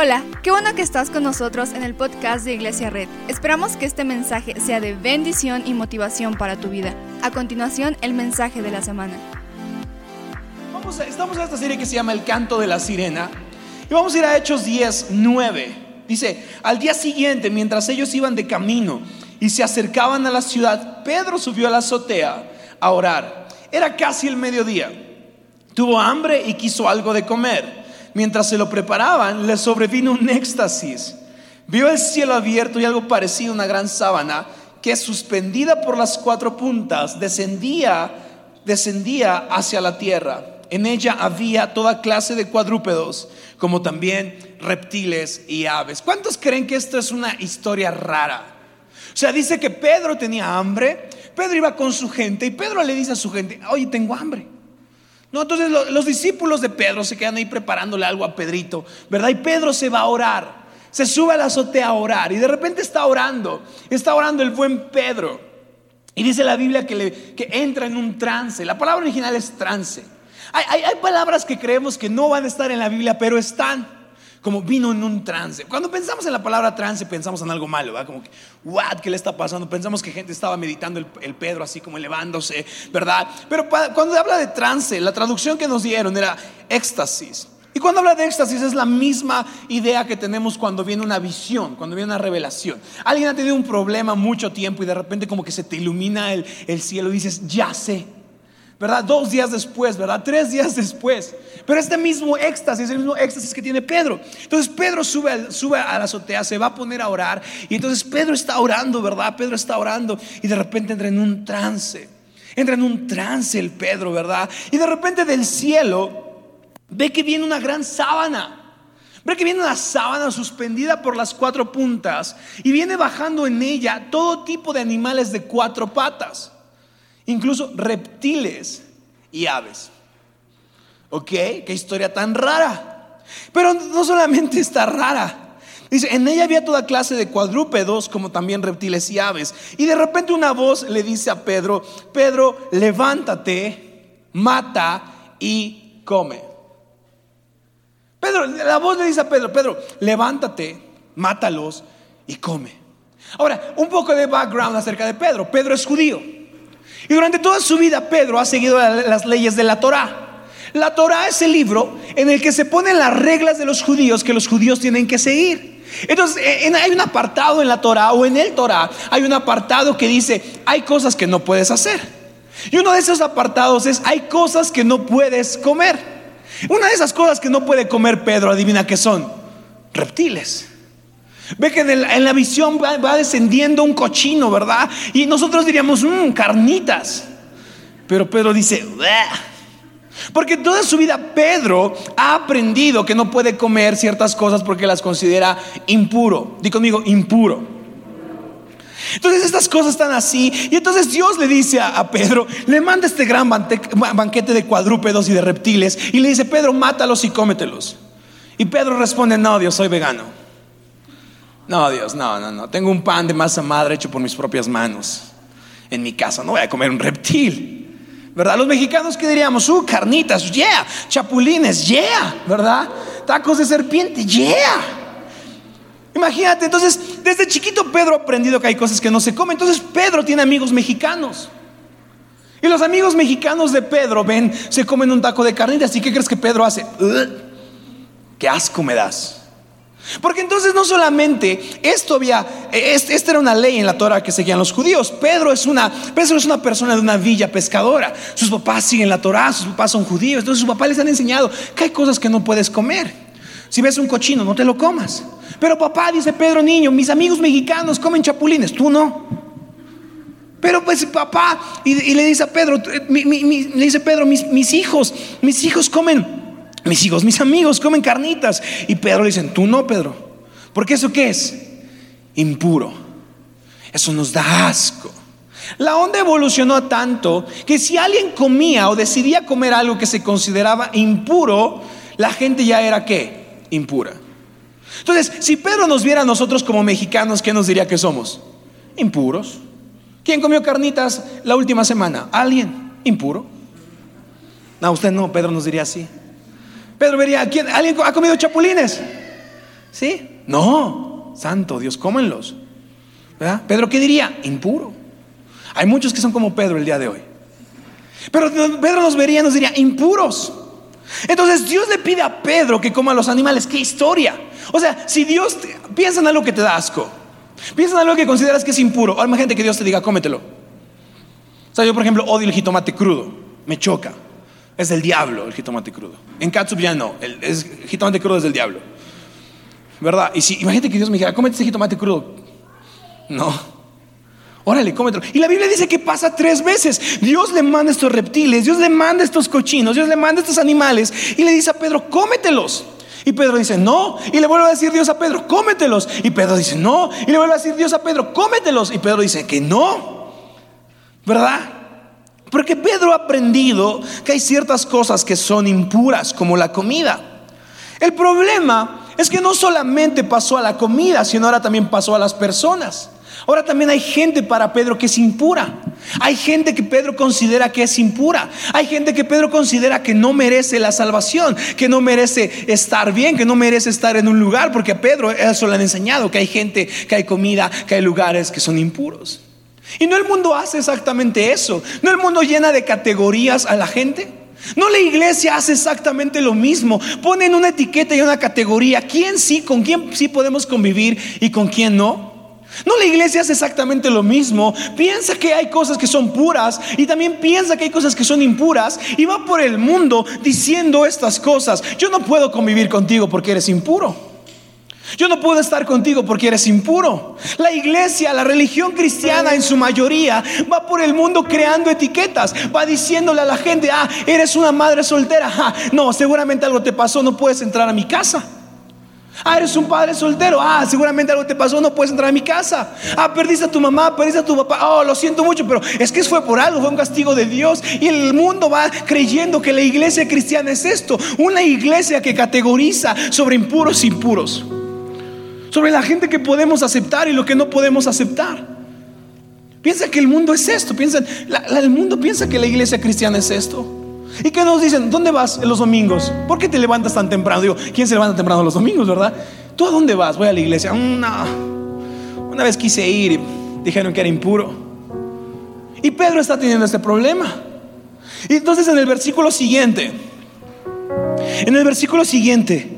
Hola, qué bueno que estás con nosotros en el podcast de Iglesia Red. Esperamos que este mensaje sea de bendición y motivación para tu vida. A continuación, el mensaje de la semana. Vamos a- estamos en esta serie que se llama El canto de la sirena y vamos a ir a Hechos 10, 9. Dice, al día siguiente, mientras ellos iban de camino y se acercaban a la ciudad, Pedro subió a la azotea a orar. Era casi el mediodía. Tuvo hambre y quiso algo de comer. Mientras se lo preparaban, le sobrevino un éxtasis. Vio el cielo abierto y algo parecido a una gran sábana que suspendida por las cuatro puntas descendía, descendía hacia la tierra. En ella había toda clase de cuadrúpedos, como también reptiles y aves. ¿Cuántos creen que esto es una historia rara? O sea, dice que Pedro tenía hambre, Pedro iba con su gente y Pedro le dice a su gente, oye, tengo hambre. No, entonces lo- los discípulos de Pedro se quedan ahí preparándole algo a Pedrito, ¿verdad? Y Pedro se va a orar, se sube a la azotea a orar y de repente está orando, está orando el buen Pedro. Y dice la Biblia que, le- que entra en un trance, la palabra original es trance. Hay- hay palabras que creemos que no van a estar en la Biblia, pero están. Como vino en un trance. Cuando pensamos en la palabra trance, pensamos en algo malo, ¿verdad? Como que, what, ¿qué le está pasando? Pensamos que gente estaba meditando el, el Pedro así como elevándose, ¿verdad? Pero pa- cuando habla de trance, la traducción que nos dieron era éxtasis. Y cuando habla de éxtasis es la misma idea que tenemos cuando viene una visión, cuando viene una revelación. Alguien ha tenido un problema mucho tiempo y de repente como que se te ilumina el, el cielo y dices, ya sé. ¿Verdad? Dos días después, ¿verdad? Tres días después. Pero este mismo éxtasis el mismo éxtasis que tiene Pedro. Entonces Pedro sube, sube a la azotea, se va a poner a orar. Y entonces Pedro está orando, ¿verdad? Pedro está orando y de repente entra en un trance. Entra en un trance el Pedro, ¿verdad? Y de repente del cielo ve que viene una gran sábana. Ve que viene una sábana suspendida por las cuatro puntas y viene bajando en ella todo tipo de animales de cuatro patas incluso reptiles y aves. ¿Ok? Qué historia tan rara. Pero no solamente está rara. Dice, en ella había toda clase de cuadrúpedos, como también reptiles y aves. Y de repente una voz le dice a Pedro, Pedro, levántate, mata y come. Pedro, la voz le dice a Pedro, Pedro, levántate, mátalos y come. Ahora, un poco de background acerca de Pedro. Pedro es judío. Y durante toda su vida Pedro ha seguido la- las leyes de la Torá. La Torá es el libro en el que se ponen las reglas de los judíos que los judíos tienen que seguir. Entonces, en- hay un apartado en la Torá o en el Torá, hay un apartado que dice, hay cosas que no puedes hacer. Y uno de esos apartados es, hay cosas que no puedes comer. Una de esas cosas que no puede comer Pedro, adivina qué son, reptiles. Ve que en, la visión va, descendiendo un cochino, ¿verdad? Y nosotros diríamos, mmm, carnitas. Pero Pedro dice, "Bleh". porque toda su vida Pedro ha aprendido que no puede comer ciertas cosas porque las considera impuro. Di conmigo, impuro. Entonces estas cosas están así y entonces Dios le dice a, Pedro, le manda este gran banquete de cuadrúpedos y de reptiles y le dice, Pedro, mátalos y cómetelos. Y Pedro responde, no, Dios, soy vegano. No, Dios, no, no, no. Tengo un pan de masa madre hecho por mis propias manos en mi casa. No voy a comer un reptil. ¿Verdad? Los mexicanos, ¿qué diríamos? Uh, carnitas, yeah. Chapulines, yeah. ¿Verdad? Tacos de serpiente, yeah. Imagínate, entonces, desde chiquito Pedro ha aprendido que hay cosas que no se comen. Entonces, Pedro tiene amigos mexicanos. Y los amigos mexicanos de Pedro ven, se comen un taco de carnitas. ¿Y qué crees que Pedro hace? "Ugh, ¡Qué asco me das! Porque entonces no solamente esto había, es- esta era una ley en la Torah que seguían los judíos. Pedro es una, Pedro es una persona de una villa pescadora. Sus papás siguen la Torah, sus papás son judíos. Entonces sus papás les han enseñado que hay cosas que no puedes comer. Si ves un cochino, no te lo comas. Pero papá, dice Pedro niño, mis amigos mexicanos comen chapulines, tú no. Pero pues papá, y, le dice a Pedro, le dice Pedro, mis, mis hijos, mis hijos comen, mis hijos, mis amigos comen carnitas. Y Pedro le dice, tú no, Pedro. Porque eso qué es? Impuro. Eso nos da asco. La onda evolucionó tanto que si alguien comía o decidía comer algo que se consideraba impuro, la gente ya era qué? Impura. Entonces, si Pedro nos viera a nosotros como mexicanos, ¿qué nos diría que somos? Impuros. ¿Quién comió carnitas la última semana? ¿Alguien? Impuro. No, usted no, Pedro nos diría así. Pedro vería, ¿quién, ¿alguien ha comido chapulines? ¿Sí? No, santo Dios, cómenlos. ¿Verdad? Pedro, ¿qué diría? Impuro. Hay muchos que son como Pedro el día de hoy. Pero Pedro nos vería, nos diría, impuros. Entonces Dios le pide a Pedro que coma los animales. ¡Qué historia! O sea, si Dios piensa en algo que te da asco, piensa en algo que consideras que es impuro, ahora imagínate que Dios te diga, cómetelo. O sea, yo por ejemplo odio el jitomate crudo, me choca. Es del diablo el jitomate crudo. En Katsup ya no, el, jitomate crudo es del diablo. ¿Verdad? Y si imagínate que Dios me dijera, cómete ese jitomate crudo. No. Órale, cómetelo. Y la Biblia dice que pasa tres veces. Dios le manda estos reptiles, Dios le manda estos cochinos, Dios le manda estos animales y le dice a Pedro, cómetelos. Y Pedro dice, no. Y le vuelve a decir Dios a Pedro, cómetelos. Y Pedro dice, no. Y le vuelve a decir Dios a Pedro, cómetelos. Y Pedro dice que no. ¿Verdad? Porque Pedro ha aprendido que hay ciertas cosas que son impuras, como la comida. El problema es que no solamente pasó a la comida, sino ahora también pasó a las personas. Ahora también hay gente para Pedro que es impura. Hay gente que Pedro considera que es impura. Hay gente que Pedro considera que no merece la salvación, que no merece estar bien, que no merece estar en un lugar, porque a Pedro eso le han enseñado, que hay gente, que hay comida, que hay lugares que son impuros. Y no el mundo hace exactamente eso. No el mundo llena de categorías a la gente. No la iglesia hace exactamente lo mismo. Ponen una etiqueta y una categoría. ¿Quién sí, con quién sí podemos convivir y con quién no? No, la iglesia hace exactamente lo mismo. Piensa que hay cosas que son puras y también piensa que hay cosas que son impuras y va por el mundo diciendo estas cosas. Yo no puedo convivir contigo porque eres impuro. Yo no puedo estar contigo porque eres impuro. La iglesia, la religión cristiana en su mayoría va por el mundo creando etiquetas, va diciéndole a la gente, ah, eres una madre soltera, ah, no, seguramente algo te pasó, no puedes entrar a mi casa. Ah, eres un padre soltero. Ah, seguramente algo te pasó, no puedes entrar a mi casa. Ah, perdiste a tu mamá, perdiste a tu papá. Oh, lo siento mucho, pero es que fue por algo, fue un castigo de Dios. Y el mundo va creyendo que la iglesia cristiana es esto: una iglesia que categoriza sobre impuros e impuros, sobre la gente que podemos aceptar y lo que no podemos aceptar. Piensa que el mundo es esto, piensa, el mundo piensa que la iglesia cristiana es esto. ¿Y qué nos dicen? ¿Dónde vas los domingos? ¿Por qué te levantas tan temprano? Digo, ¿quién se levanta temprano los domingos, verdad? ¿Tú a dónde vas? Voy a la iglesia. Mm, no. Una vez quise ir y dijeron que era impuro. Y Pedro está teniendo este problema. Y entonces en el versículo siguiente, en el versículo siguiente,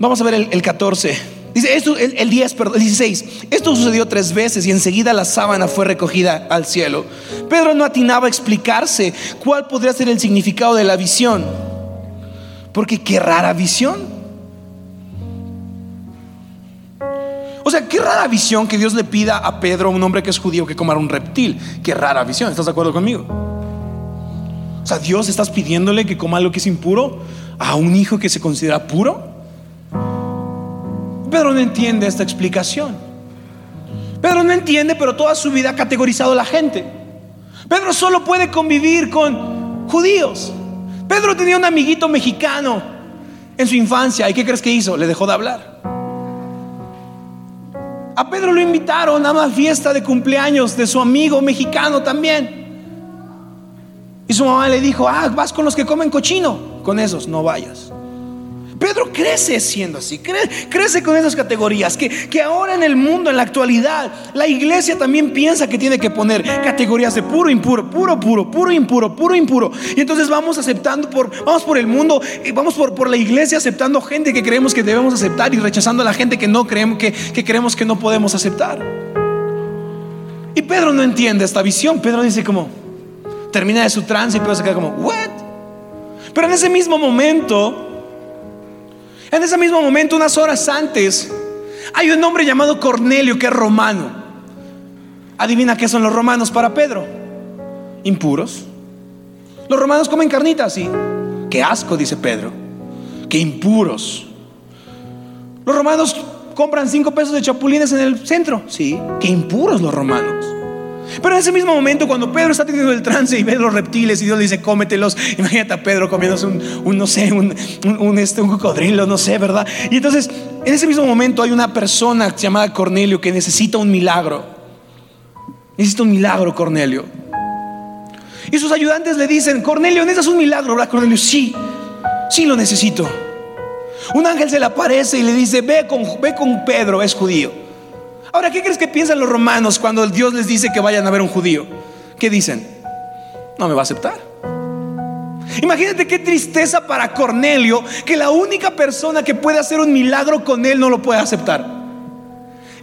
vamos a ver el, el 14. Dice, esto, el, 10, perdón, 16, esto sucedió tres veces y enseguida la sábana fue recogida al cielo. Pedro no atinaba a explicarse cuál podría ser el significado de la visión. Porque qué rara visión. O sea, qué rara visión que Dios le pida a Pedro, un hombre que es judío, que comara un reptil. Qué rara visión. ¿Estás de acuerdo conmigo? O sea, Dios estás pidiéndole que coma algo que es impuro a un hijo que se considera puro. Pedro no entiende esta explicación. Pedro no entiende, pero toda su vida ha categorizado a la gente. Pedro solo puede convivir con judíos. Pedro tenía un amiguito mexicano en su infancia. ¿Y qué crees que hizo? Le dejó de hablar. A Pedro lo invitaron a una fiesta de cumpleaños de su amigo mexicano también. Y su mamá le dijo, ah, vas con los que comen cochino. Con esos no vayas. Pedro crece siendo así, crece con esas categorías, que, que ahora en el mundo, en la actualidad, la iglesia también piensa que tiene que poner categorías de puro, impuro, puro, puro, puro, impuro, puro, impuro. Y entonces vamos aceptando por, vamos por el mundo, y vamos por, por la iglesia aceptando gente que creemos que debemos aceptar y rechazando a la gente que no creemos que, que creemos que no podemos aceptar. Y Pedro no entiende esta visión. Pedro dice como, termina de su trance y Pedro se queda como, ¿what? Pero en ese mismo momento, en ese mismo momento, unas horas antes, hay un hombre llamado Cornelio que es romano. Adivina qué son los romanos para Pedro. Impuros. Los romanos comen carnitas, sí. Qué asco, dice Pedro. Qué impuros. Los romanos compran cinco pesos de chapulines en el centro. Sí. Qué impuros los romanos. Pero en ese mismo momento, cuando Pedro está teniendo el trance y ve los reptiles y Dios le dice, cómetelos, imagínate a Pedro comiéndose un, no sé, un, este, un cocodrilo, no sé, ¿verdad? Y entonces, en ese mismo momento hay una persona llamada Cornelio que necesita un milagro. Necesita un milagro, Cornelio. Y sus ayudantes le dicen, Cornelio, necesitas un milagro, ¿verdad, Cornelio? Sí, sí lo necesito. Un ángel se le aparece y le dice, ve con, ve con Pedro, es judío. Ahora, ¿qué crees que piensan los romanos cuando Dios les dice que vayan a ver un judío? ¿Qué dicen? No me va a aceptar. Imagínate qué tristeza para Cornelio que la única persona que puede hacer un milagro con él no lo puede aceptar.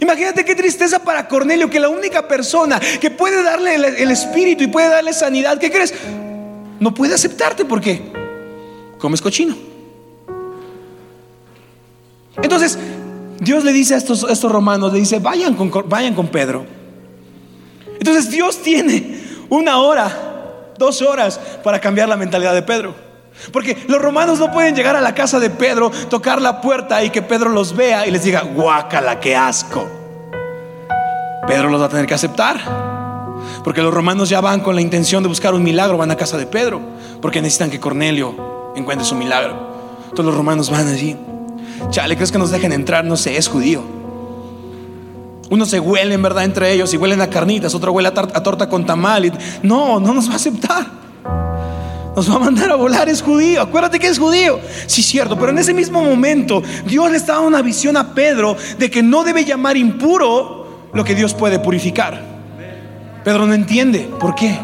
Imagínate qué tristeza para Cornelio que la única persona que puede darle el, espíritu y puede darle sanidad, ¿qué crees? No puede aceptarte porque comes cochino. Entonces, Dios le dice a estos, estos romanos, le dice, vayan con, vayan con Pedro. Entonces Dios tiene una hora, dos horas para cambiar la mentalidad de Pedro. Porque los romanos no pueden llegar a la casa de Pedro, tocar la puerta y que Pedro los vea y les diga, guácala, qué asco. Pedro los va a tener que aceptar. Porque los romanos ya van con la intención de buscar un milagro, van a casa de Pedro, porque necesitan que Cornelio encuentre su milagro. Entonces los romanos van allí. Chale, ¿crees que nos dejen entrar? No sé, es judío. Uno se huele en verdad entre ellos y huelen a carnitas, otro huele a, torta con tamal. no, no nos va a aceptar. Nos va a mandar a volar, es judío. Acuérdate que es judío. Sí, cierto, pero en ese mismo momento Dios le dando una visión a Pedro de que no debe llamar impuro lo que Dios puede purificar. Pedro no entiende. ¿Por qué?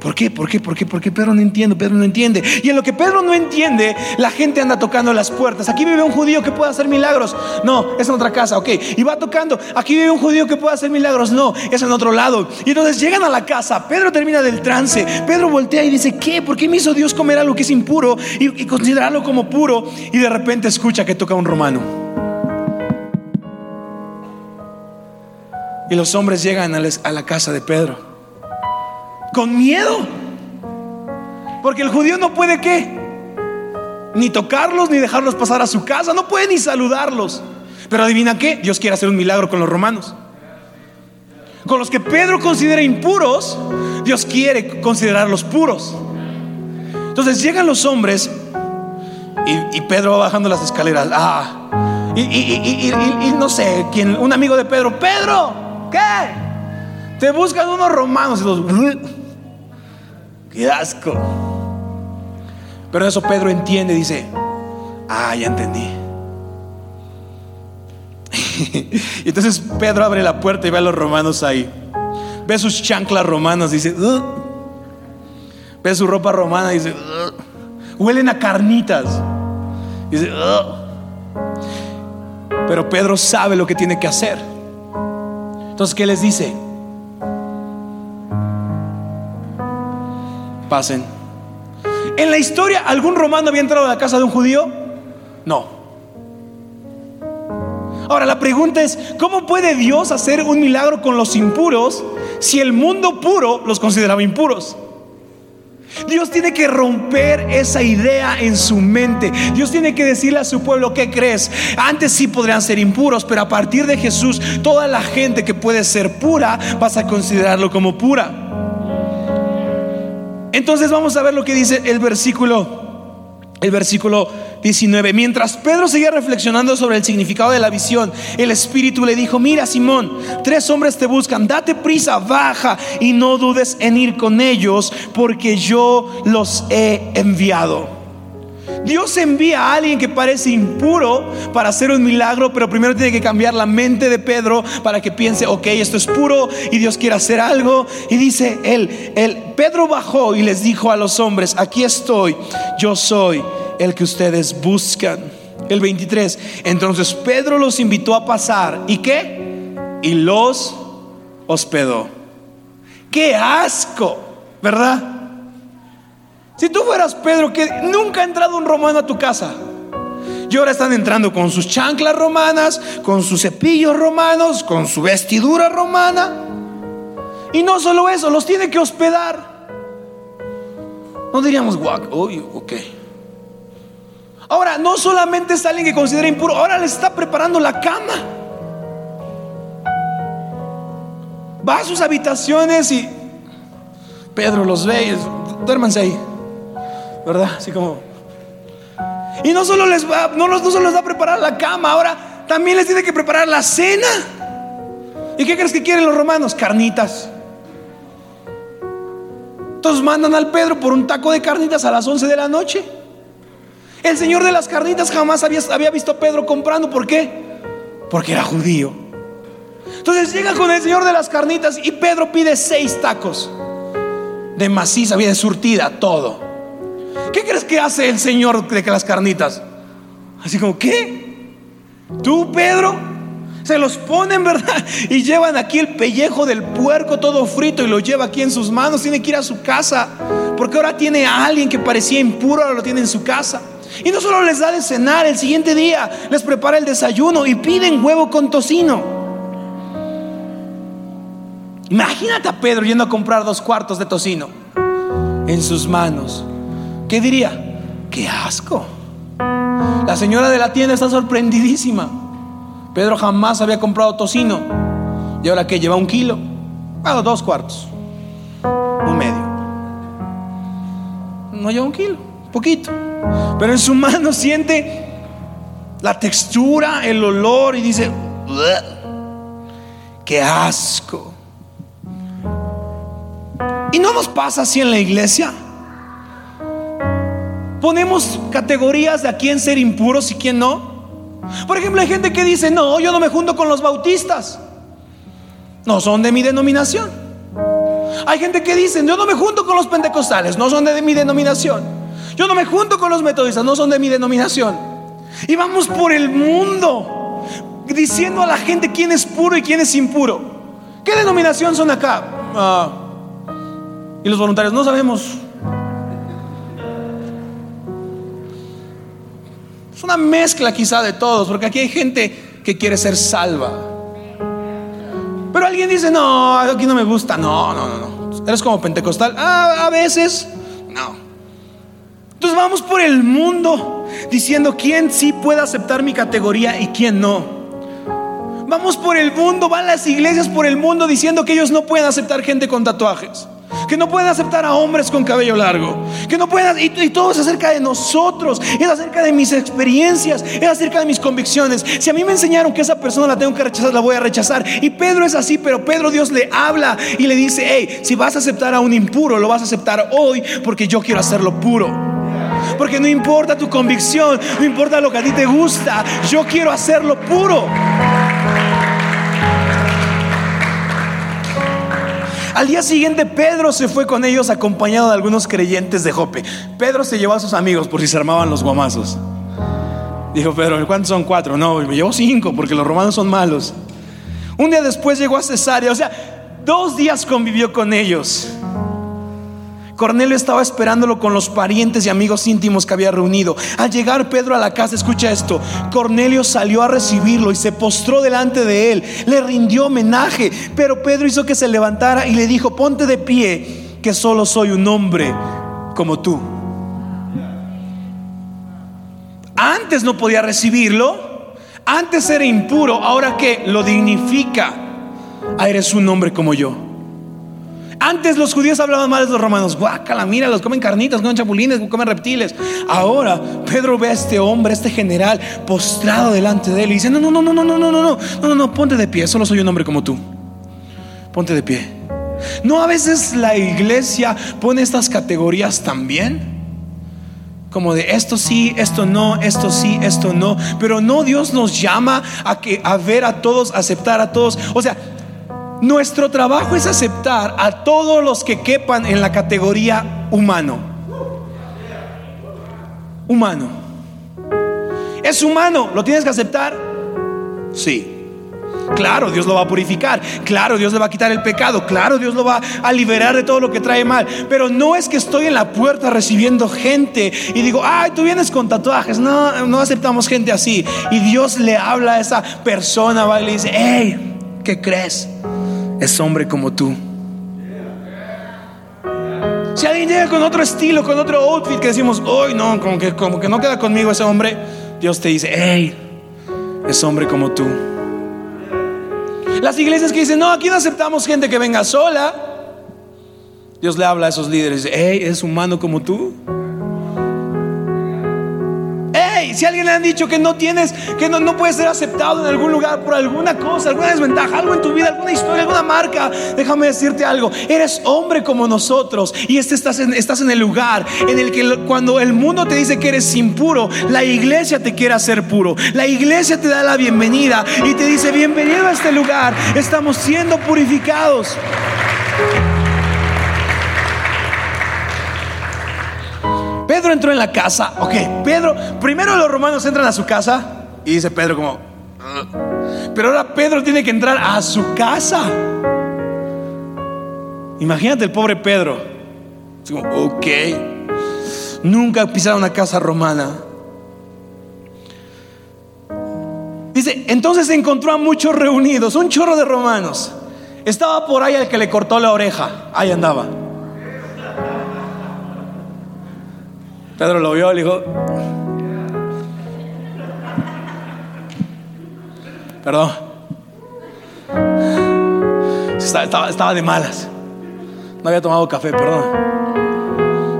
¿Por qué? ¿Por qué? ¿Por qué? ¿Por qué Pedro no entiende? Pedro no entiende. Y en lo que Pedro no entiende, la gente anda tocando las puertas. Aquí vive un judío que puede hacer milagros. No, es en otra casa, ok. Y va tocando. Aquí vive un judío que puede hacer milagros. No, es en otro lado. Y entonces llegan a la casa. Pedro termina del trance. Pedro voltea y dice, ¿qué? ¿Por qué me hizo Dios comer algo que es impuro y, considerarlo como puro? Y de repente escucha que toca un romano. Y los hombres llegan a la casa de Pedro con miedo. Porque el judío no puede qué? Ni tocarlos, ni dejarlos pasar a su casa, no puede ni saludarlos. Pero adivina qué, Dios quiere hacer un milagro con los romanos. Con los que Pedro considera impuros, Dios quiere considerarlos puros. Entonces llegan los hombres y, Pedro va bajando las escaleras. Ah, y, y, no sé, quién, un amigo de Pedro, Pedro, ¿qué? Te buscan unos romanos y los qué asco. Pero eso Pedro entiende, dice, ah, ya entendí. y entonces Pedro abre la puerta y ve a los romanos ahí. Ve sus chanclas romanas, dice, ve su ropa romana, dice, huelen a carnitas. Dice, pero Pedro sabe lo que tiene que hacer. Entonces, ¿qué les dice? Pasen. ¿En la historia algún romano había entrado a la casa de un judío? No. Ahora la pregunta es, ¿cómo puede Dios hacer un milagro con los impuros si el mundo puro los consideraba impuros? Dios tiene que romper esa idea en su mente. Dios tiene que decirle a su pueblo, ¿qué crees? Antes sí podrían ser impuros, pero a partir de Jesús, toda la gente que puede ser pura, vas a considerarlo como pura. Entonces vamos a ver lo que dice el versículo el versículo 19. Mientras Pedro seguía reflexionando sobre el significado de la visión, el Espíritu le dijo, mira Simón, tres hombres te buscan, date prisa, baja y no dudes en ir con ellos, porque yo los he enviado. Dios envía a alguien que parece impuro para hacer un milagro, pero primero tiene que cambiar la mente de Pedro para que piense, ok, esto es puro y Dios quiere hacer algo. Y dice él, el Pedro bajó y les dijo a los hombres, aquí estoy, yo soy el que ustedes buscan. El 23, entonces Pedro los invitó a pasar. ¿Y qué? Y los hospedó. ¡Qué asco! ¿Verdad? Si tú fueras Pedro, que nunca ha entrado un romano a tu casa, y ahora están entrando con sus chanclas romanas, con sus cepillos romanos, con su vestidura romana. Y no solo eso, los tiene que hospedar. No diríamos, guac, uy, ok. Ahora, no solamente es alguien que considera impuro, ahora le está preparando la cama. Va a sus habitaciones y Pedro los ve y duérmanse ahí. ¿Verdad? Así como... Y no solo les va, no, no solo les va a preparar la cama, ahora también les tiene que preparar la cena. ¿Y qué crees que quieren los romanos? Carnitas. Entonces mandan al Pedro por un taco de carnitas a las 11 de la noche. El señor de las carnitas jamás había, había visto a Pedro comprando. ¿Por qué? Porque era judío. Entonces llega con el señor de las carnitas y Pedro pide seis tacos de maciza, bien surtida, todo. ¿Qué crees que hace el señor de las carnitas? Así como, ¿qué? ¿Tú, Pedro? Se los ponen, ¿verdad? Y llevan aquí el pellejo del puerco todo frito y lo lleva aquí en sus manos. Tiene que ir a su casa. Porque ahora tiene a alguien que parecía impuro, ahora lo tiene en su casa. Y no solo les da de cenar, el siguiente día les prepara el desayuno y piden huevo con tocino. Imagínate a Pedro yendo a comprar dos cuartos de tocino en sus manos. ¿Qué diría? ¡Qué asco! La señora de la tienda está sorprendidísima. Pedro jamás había comprado tocino. Y ahora que lleva un kilo, ah, dos cuartos, un medio. No lleva un kilo, poquito. Pero en su mano siente la textura, el olor y dice, qué asco. Y no nos pasa así en la iglesia. Ponemos categorías de a quién ser impuros y quién no. Por ejemplo, hay gente que dice, no, yo no me junto con los bautistas. No son de mi denominación. Hay gente que dice, yo no me junto con los pentecostales, no son de mi denominación. Yo no me junto con los metodistas, no son de mi denominación. Y vamos por el mundo diciendo a la gente quién es puro y quién es impuro. ¿Qué denominación son acá? Ah, y los voluntarios no sabemos. Es una mezcla quizá de todos, porque aquí hay gente que quiere ser salva. Pero alguien dice, no, aquí no me gusta. No, no, no, no. Eres como pentecostal. Ah, a veces. No. Entonces vamos por el mundo diciendo quién sí puede aceptar mi categoría y quién no. Vamos por el mundo, van las iglesias por el mundo diciendo que ellos no pueden aceptar gente con tatuajes que no pueden aceptar a hombres con cabello largo, que no pueden, y, todo es acerca de nosotros, es acerca de mis experiencias, es acerca de mis convicciones. Si a mí me enseñaron que esa persona la tengo que rechazar, la voy a rechazar. Y Pedro es así, pero Pedro Dios le habla y le dice, hey, si vas a aceptar a un impuro, lo vas a aceptar hoy porque yo quiero hacerlo puro. Porque no importa tu convicción, no importa lo que a ti te gusta, yo quiero hacerlo puro. Al día siguiente Pedro se fue con ellos acompañado de algunos creyentes de Jope. Pedro se llevó a sus amigos por si se armaban los guamazos. Dijo Pedro, ¿cuántos son cuatro? No, me llevó cinco porque los romanos son malos. Un día después llegó a Cesarea, o sea, dos días convivió con ellos. Cornelio estaba esperándolo con los parientes y amigos íntimos que había reunido. Al llegar Pedro a la casa, escucha esto, Cornelio salió a recibirlo y se postró delante de él, le rindió homenaje, pero Pedro hizo que se levantara y le dijo, ponte de pie, que solo soy un hombre como tú. Antes no podía recibirlo, antes era impuro, ahora que lo dignifica, ah, eres un hombre como yo. Antes los judíos hablaban mal de los romanos. Guácala, mira, los comen carnitas, comen chapulines, comen reptiles. Ahora Pedro ve a este hombre, a este general, postrado delante de él y dice: No, no, no, no, no, no, no, no, no, no, no, ponte de pie. Solo soy un hombre como tú. Ponte de pie. No a veces la iglesia pone estas categorías también. Como de esto sí, esto no, esto sí, esto no. Pero no, Dios nos llama a que a ver a todos, aceptar a todos. O sea, nuestro trabajo es aceptar a todos los que quepan en la categoría humano. Humano. ¿Es humano? ¿Lo tienes que aceptar? Sí. Claro, Dios lo va a purificar. Claro, Dios le va a quitar el pecado. Claro, Dios lo va a liberar de todo lo que trae mal. Pero no es que estoy en la puerta recibiendo gente y digo, ay, tú vienes con tatuajes. No, no aceptamos gente así. Y Dios le habla a esa persona, y le dice, hey, ¿qué crees? Es hombre como tú. Si alguien llega con otro estilo, con otro outfit que decimos, hoy no, como que, como que no queda conmigo ese hombre, Dios te dice, hey, es hombre como tú. Las iglesias que dicen, no, aquí no aceptamos gente que venga sola. Dios le habla a esos líderes, hey, es humano como tú. Si alguien le han dicho que no tienes, que no, no puedes ser aceptado en algún lugar por alguna cosa, alguna desventaja, algo en tu vida, alguna historia, alguna marca, déjame decirte algo. Eres hombre como nosotros y este estás en, estás en el lugar en el que cuando el mundo te dice que eres impuro, la iglesia te quiere hacer puro. La iglesia te da la bienvenida y te dice, bienvenido a este lugar. Estamos siendo purificados. Pedro entró en la casa. Ok, Pedro, primero los romanos entran a su casa y dice Pedro como, pero ahora Pedro tiene que entrar a su casa. Imagínate el pobre Pedro. ok, nunca pisado una casa romana. Dice, entonces encontró a muchos reunidos, un chorro de romanos. Estaba por ahí el que le cortó la oreja. Ahí andaba. Pedro lo vio y le dijo, perdón. Estaba, de malas. No había tomado café, perdón.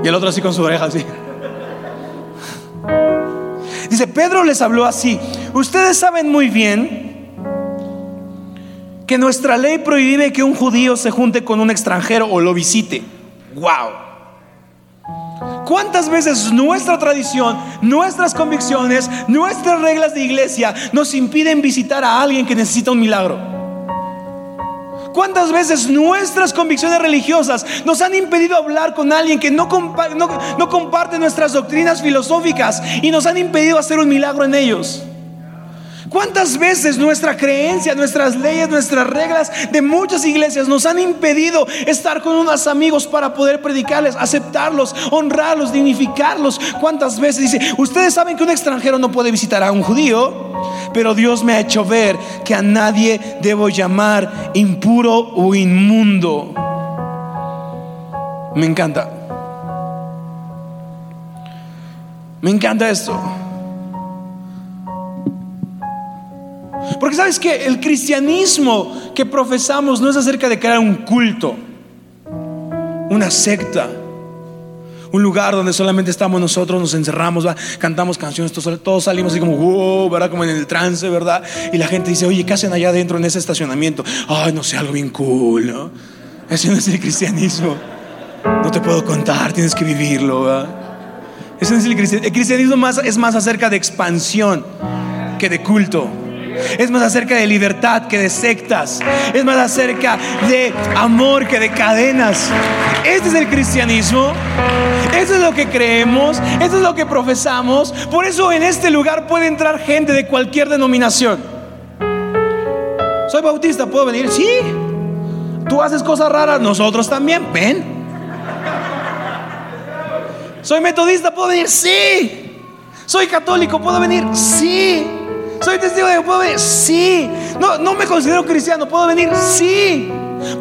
Y el otro así con su oreja así. Dice, Pedro les habló así. Ustedes saben muy bien que nuestra ley prohíbe que un judío se junte con un extranjero o lo visite. Wow. ¿Cuántas veces nuestra tradición, nuestras convicciones, nuestras reglas de iglesia nos impiden visitar a alguien que necesita un milagro? ¿Cuántas veces nuestras convicciones religiosas nos han impedido hablar con alguien que no, comparte nuestras doctrinas filosóficas y nos han impedido hacer un milagro en ellos? ¿Cuántas veces nuestra creencia, nuestras leyes, nuestras reglas de muchas iglesias nos han impedido estar con unos amigos para poder predicarles, aceptarlos, honrarlos, dignificarlos? ¿Cuántas veces dice, ustedes saben que un extranjero no puede visitar a un judío, pero Dios me ha hecho ver que a nadie debo llamar impuro o inmundo? Me encanta. Me encanta esto. Porque sabes que el cristianismo que profesamos no es acerca de crear un culto, una secta, un lugar donde solamente estamos nosotros, nos encerramos, cantamos canciones, todos, salimos así como, wow, ¿verdad? Como en el trance, ¿verdad? Y la gente dice, oye, ¿qué hacen allá adentro en ese estacionamiento? Ay, no sé, algo bien cool, ¿no? Ese no es el cristianismo. No te puedo contar, tienes que vivirlo, ¿verdad? Ese no es el cristianismo. El cristianismo más, es más acerca de expansión que de culto. Es más acerca de libertad que de sectas. Es más acerca de amor que de cadenas. Este es el cristianismo. Eso es lo que creemos. Eso es lo que profesamos. Por eso en este lugar puede entrar gente de cualquier denominación. Soy bautista, ¿puedo venir? Sí. Tú haces cosas raras, nosotros también. Ven. Soy metodista, ¿puedo venir? Sí. Soy católico, ¿puedo venir? Sí. ¿Soy testigo de que puedo venir? Sí. No, no me considero cristiano, ¿puedo venir? Sí.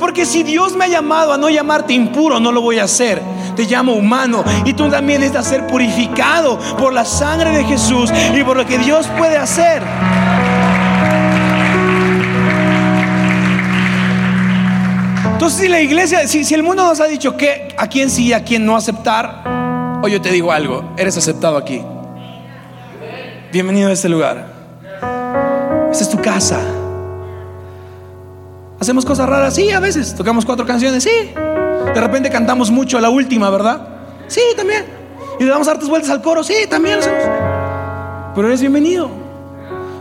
Porque si Dios me ha llamado a no llamarte impuro, no lo voy a hacer. Te llamo humano y tú también necesitas ser purificado por la sangre de Jesús y por lo que Dios puede hacer. Entonces, si la iglesia, si, si el mundo nos ha dicho que a quién sí y a quién no aceptar, hoy yo te digo algo, eres aceptado aquí. Bienvenido a este lugar. Casa. Hacemos cosas raras, sí, a veces. Tocamos cuatro canciones, sí. De repente cantamos mucho la última, ¿verdad? Sí, también. Y le damos hartas vueltas al coro, sí, también. Pero eres bienvenido.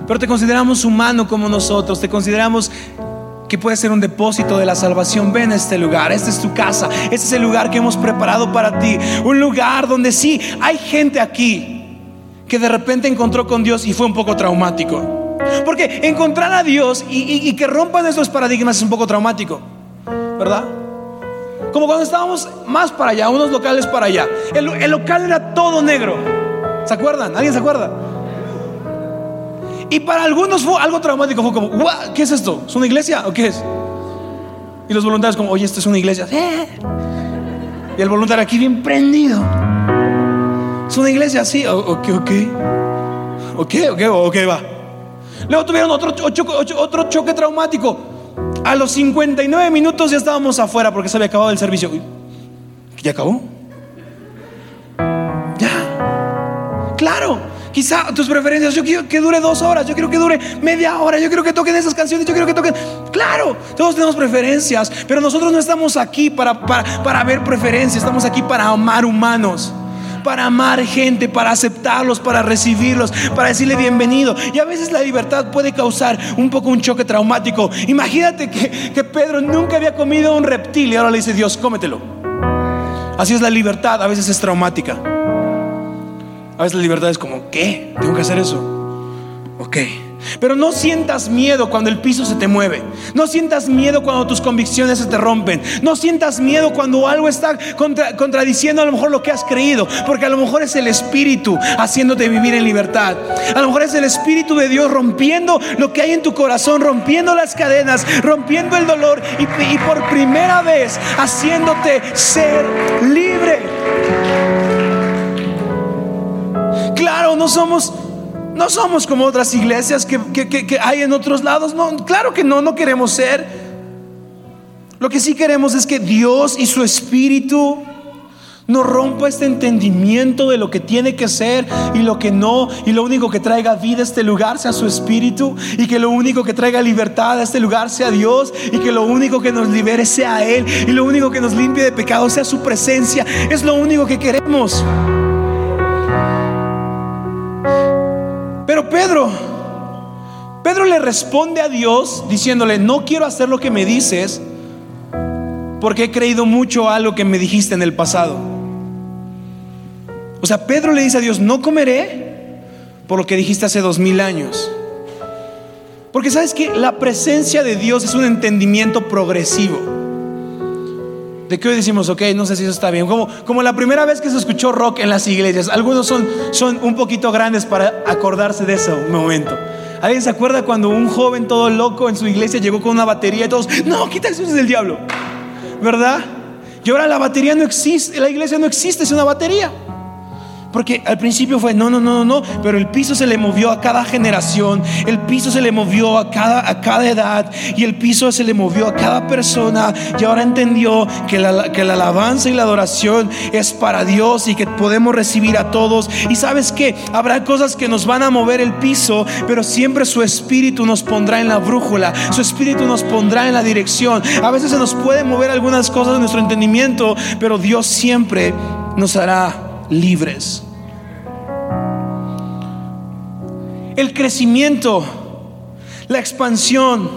Pero te consideramos humano como nosotros, te consideramos que puede ser un depósito de la salvación. Ven a este lugar, esta es tu casa, este es el lugar que hemos preparado para ti. Un lugar donde sí, hay gente aquí que de repente encontró con Dios y fue un poco traumático. Porque encontrar a Dios y, que rompan esos paradigmas es un poco traumático, ¿verdad? Como cuando estábamos más para allá, unos locales para allá. El, local era todo negro. ¿Se acuerdan? ¿Alguien se acuerda? Y para algunos fue algo traumático. Fue como, ¿qué es esto? ¿Es una iglesia o qué es? Y los voluntarios como, oye, esto es una iglesia. Y el voluntario aquí bien prendido. Es una iglesia así. Ok, ok. Ok, ok, ok, va. Luego tuvieron otro, otro choque traumático. A los 59 minutos ya estábamos afuera porque se había acabado el servicio. ¿Ya acabó? Ya. Claro. Quizá tus preferencias, yo quiero que dure dos horas, yo quiero que dure media hora, yo quiero que toquen esas canciones, yo quiero que toquen... Claro, todos tenemos preferencias, pero nosotros no estamos aquí para, para, para ver preferencias, estamos aquí para amar humanos para amar gente, para aceptarlos, para recibirlos, para decirle bienvenido. Y a veces la libertad puede causar un poco un choque traumático. Imagínate que, que Pedro nunca había comido un reptil y ahora le dice Dios, cómetelo. Así es la libertad, a veces es traumática. A veces la libertad es como, ¿qué? ¿Tengo que hacer eso? Ok. Pero no sientas miedo cuando el piso se te mueve. No sientas miedo cuando tus convicciones se te rompen. No sientas miedo cuando algo está contradiciendo a lo mejor lo que has creído. Porque a lo mejor es el Espíritu haciéndote vivir en libertad. A lo mejor es el Espíritu de Dios rompiendo lo que hay en tu corazón, rompiendo las cadenas, rompiendo el dolor y, y por primera vez haciéndote ser libre. Claro, no somos no somos como otras iglesias que, hay en otros lados. No, claro que no, no queremos ser. Lo que sí queremos es que Dios y su Espíritu nos rompa este entendimiento de lo que tiene que ser y lo que no. Y lo único que traiga vida a este lugar sea su Espíritu. Y que lo único que traiga libertad a este lugar sea Dios. Y que lo único que nos libere sea Él. Y lo único que nos limpie de pecado sea su presencia. Es lo único que queremos. Pedro, Pedro le responde a Dios diciéndole, no quiero hacer lo que me dices porque he creído mucho a lo que me dijiste en el pasado. O sea, Pedro le dice a Dios, no comeré por lo que dijiste hace dos mil años. Porque sabes que la presencia de Dios es un entendimiento progresivo de que hoy decimos, ok, no sé si eso está bien. Como, como la primera vez que se escuchó rock en las iglesias. Algunos son, son un poquito grandes para acordarse de ese momento. ¿Alguien se acuerda cuando un joven todo loco en su iglesia llegó con una batería y todos, no, quita eso es del diablo? ¿Verdad? Y ahora la batería no existe, la iglesia no existe, es una batería. Porque al principio fue, no, no, no, no, pero el piso se le movió a cada generación, el piso se le movió a cada, a cada edad y el piso se le movió a cada persona y ahora entendió que la, que la alabanza y la adoración es para Dios y que podemos recibir a todos. Y sabes que habrá cosas que nos van a mover el piso, pero siempre su espíritu nos pondrá en la brújula, su espíritu nos pondrá en la dirección. A veces se nos puede mover algunas cosas de nuestro entendimiento, pero Dios siempre nos hará libres. El crecimiento, la expansión,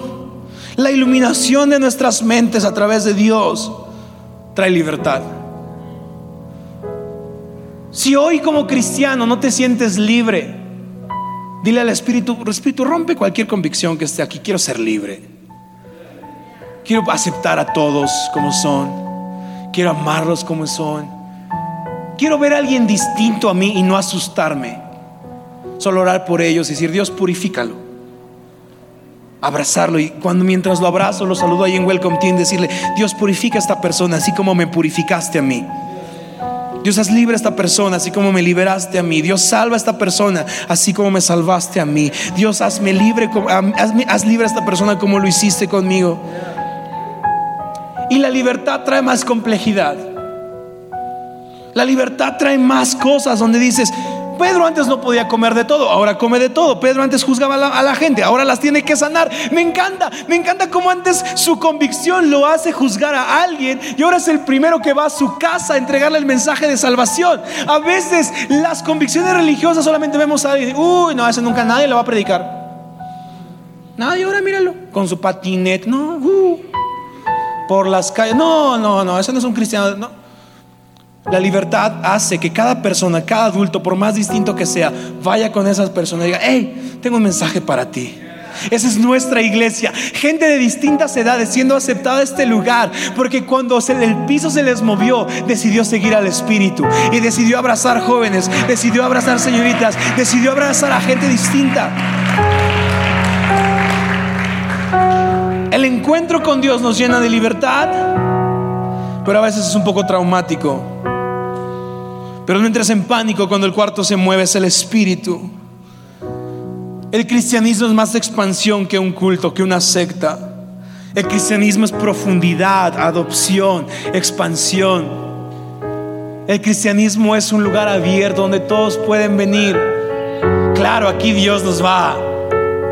la iluminación de nuestras mentes a través de Dios trae libertad. Si hoy como cristiano no te sientes libre, dile al Espíritu, Espíritu, rompe cualquier convicción que esté aquí, quiero ser libre. Quiero aceptar a todos como son. Quiero amarlos como son. Quiero ver a alguien distinto a mí y no asustarme. Solo orar por ellos y decir, Dios, purifícalo. Abrazarlo y cuando mientras lo abrazo, lo saludo ahí en Welcome Team, decirle, Dios, purifica a esta persona así como me purificaste a mí. Dios, haz libre a esta persona así como me liberaste a mí. Dios, salva a esta persona así como me salvaste a mí. Dios, hazme libre, haz libre a esta persona como lo hiciste conmigo. Y la libertad trae más complejidad. La libertad trae más cosas donde dices, Pedro antes no podía comer de todo, ahora come de todo. Pedro antes juzgaba a la, gente, ahora las tiene que sanar. Me encanta, me encanta cómo antes su convicción lo hace juzgar a alguien y ahora es el primero que va a su casa a entregarle el mensaje de salvación. A veces las convicciones religiosas solamente vemos a alguien, uy, no, ese nunca nadie le va a predicar. Nadie, ahora míralo, con su patinete, no, uh, por las calles, no, no, no, ese no es un cristiano, no. La libertad hace que cada persona, cada adulto, por más distinto que sea, vaya con esas personas y diga, hey, tengo un mensaje para ti. Esa es nuestra iglesia. Gente de distintas edades siendo aceptada a este lugar. Porque cuando el piso se les movió, decidió seguir al Espíritu. Y decidió abrazar jóvenes, decidió abrazar señoritas, decidió abrazar a gente distinta. El encuentro con Dios nos llena de libertad, pero a veces es un poco traumático. Pero no entres en pánico cuando el cuarto se mueve, es el espíritu. El cristianismo es más expansión que un culto, que una secta. El cristianismo es profundidad, adopción, expansión. El cristianismo es un lugar abierto donde todos pueden venir claro, aquí Dios nos va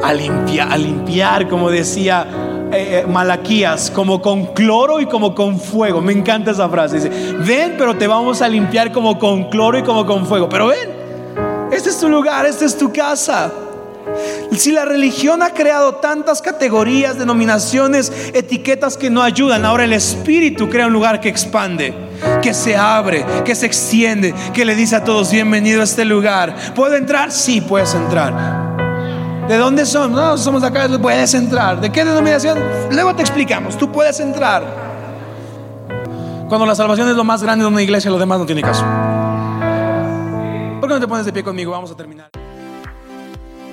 a limpiar, a limpiar como decía eh, eh, Malaquías, como con cloro y como con fuego. Me encanta esa frase. Dice, ven, pero te vamos a limpiar como con cloro y como con fuego. Pero ven, este es tu lugar, esta es tu casa. Si la religión ha creado tantas categorías, denominaciones, etiquetas que no ayudan, ahora el Espíritu crea un lugar que expande, que se abre, que se extiende, que le dice a todos, bienvenido a este lugar. ¿Puedo entrar? Sí, puedes entrar. ¿De dónde son? No, somos de acá, puedes entrar. ¿De qué denominación? Luego te explicamos, tú puedes entrar. Cuando la salvación es lo más grande de una iglesia, lo demás no tiene caso. ¿Por qué no te pones de pie conmigo? Vamos a terminar.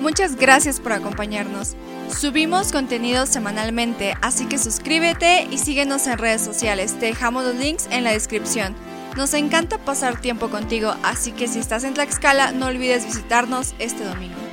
Muchas gracias por acompañarnos. Subimos contenido semanalmente, así que suscríbete y síguenos en redes sociales. Te dejamos los links en la descripción. Nos encanta pasar tiempo contigo, así que si estás en Tlaxcala, no olvides visitarnos este domingo.